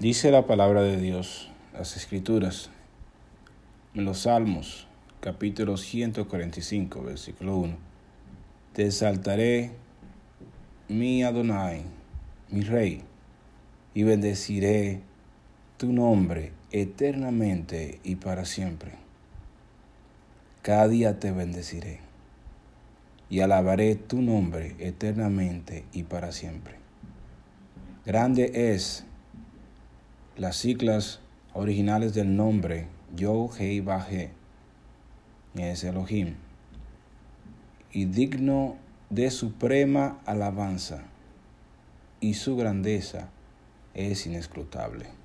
Dice la palabra de Dios, las escrituras, en los Salmos, capítulo 145, versículo 1. Te exaltaré, mi Adonai, mi Rey, y bendeciré tu nombre eternamente y para siempre. Cada día te bendeciré y alabaré tu nombre eternamente y para siempre. Grande es las siglas originales del nombre Yo Hei Baje, es Elohim, y digno de suprema alabanza, y su grandeza es inescrutable.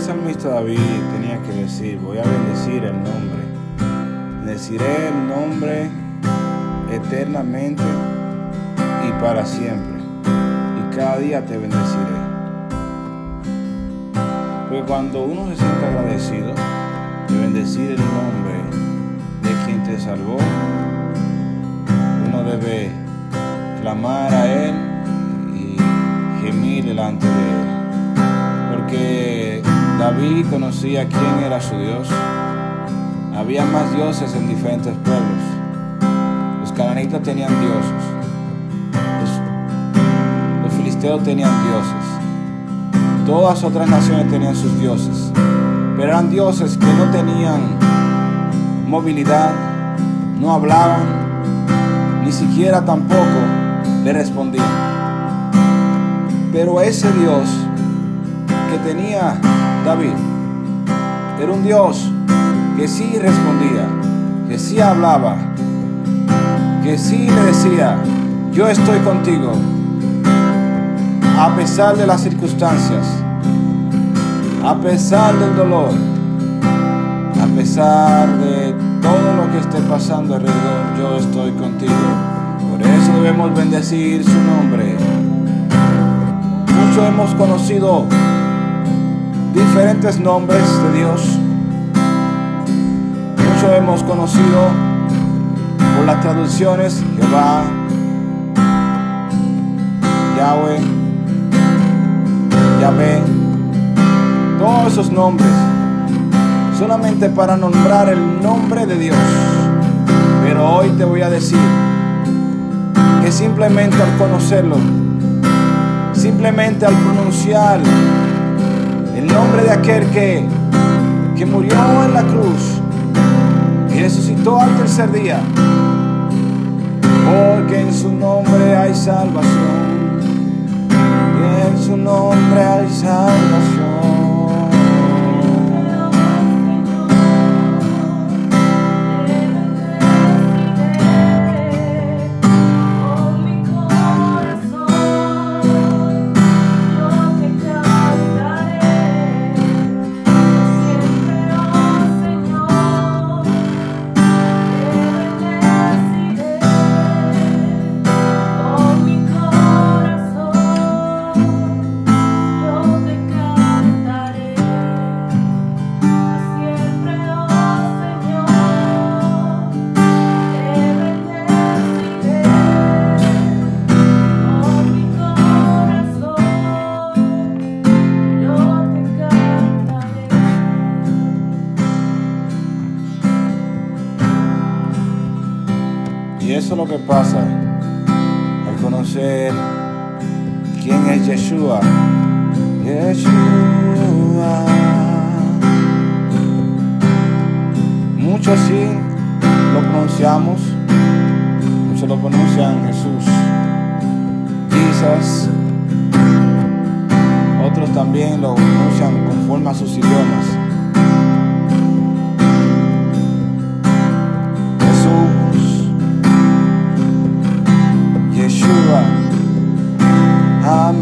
Salmista David tenía que decir, voy a bendecir el nombre. Bendeciré el nombre eternamente y para siempre. Y cada día te bendeciré. Porque cuando uno se siente agradecido de bendecir el nombre de quien te salvó, uno debe clamar a Él y gemir delante de Él. Porque David conocía quién era su Dios. Había más dioses en diferentes pueblos. Los cananitas tenían dioses. Los, los filisteos tenían dioses. Todas otras naciones tenían sus dioses. Pero eran dioses que no tenían movilidad, no hablaban, ni siquiera tampoco le respondían. Pero ese Dios que tenía David era un Dios que sí respondía, que sí hablaba, que sí le decía, yo estoy contigo, a pesar de las circunstancias, a pesar del dolor, a pesar de todo lo que esté pasando alrededor, yo estoy contigo. Por eso debemos bendecir su nombre. Muchos hemos conocido diferentes nombres de Dios. Muchos hemos conocido por las traducciones Jehová, Yahweh, Yahvé, todos esos nombres, solamente para nombrar el nombre de Dios. Pero hoy te voy a decir que simplemente al conocerlo, simplemente al pronunciar el nombre de aquel que, que murió en la cruz y resucitó al tercer día, porque en su nombre hay salvación, y en su nombre hay salvación. Lo que pasa al conocer quién es Yeshua. Yeshua. Muchos sí lo pronunciamos, muchos lo pronuncian Jesús, Jesus. Otros también lo pronuncian conforme a sus idiomas.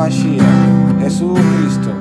Mashiach, Jesucristo.